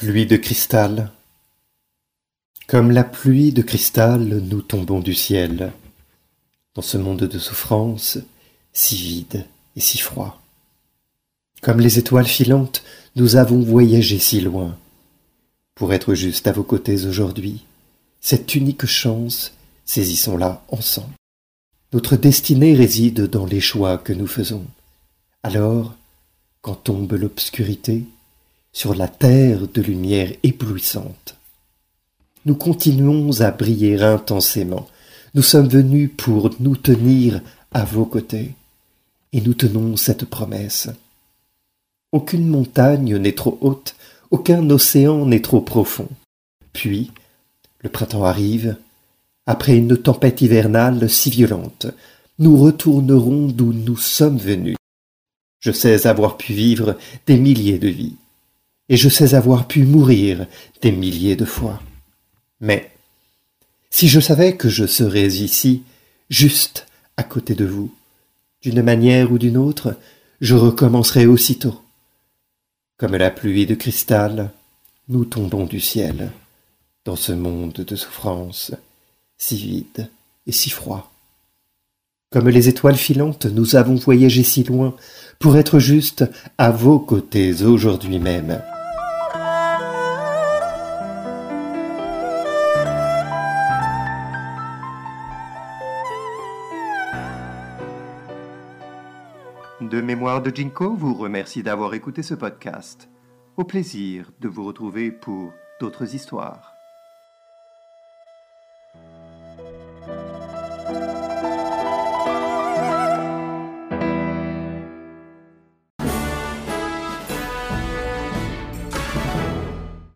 Pluie de cristal. Comme la pluie de cristal, nous tombons du ciel, dans ce monde de souffrance, si vide et si froid. Comme les étoiles filantes, nous avons voyagé si loin, pour être juste à vos côtés aujourd'hui. Cette unique chance, saisissons-la ensemble. Notre destinée réside dans les choix que nous faisons. Alors, quand tombe l'obscurité, sur la terre de lumière éblouissante. Nous continuons à briller intensément. Nous sommes venus pour nous tenir à vos côtés. Et nous tenons cette promesse. Aucune montagne n'est trop haute, aucun océan n'est trop profond. Puis, le printemps arrive, après une tempête hivernale si violente, nous retournerons d'où nous sommes venus. Je sais avoir pu vivre des milliers de vies et je sais avoir pu mourir des milliers de fois. Mais si je savais que je serais ici, juste à côté de vous, d'une manière ou d'une autre, je recommencerais aussitôt. Comme la pluie de cristal, nous tombons du ciel, dans ce monde de souffrance, si vide et si froid. Comme les étoiles filantes, nous avons voyagé si loin pour être juste à vos côtés aujourd'hui même. De mémoire de Jinko vous remercie d'avoir écouté ce podcast. Au plaisir de vous retrouver pour d'autres histoires.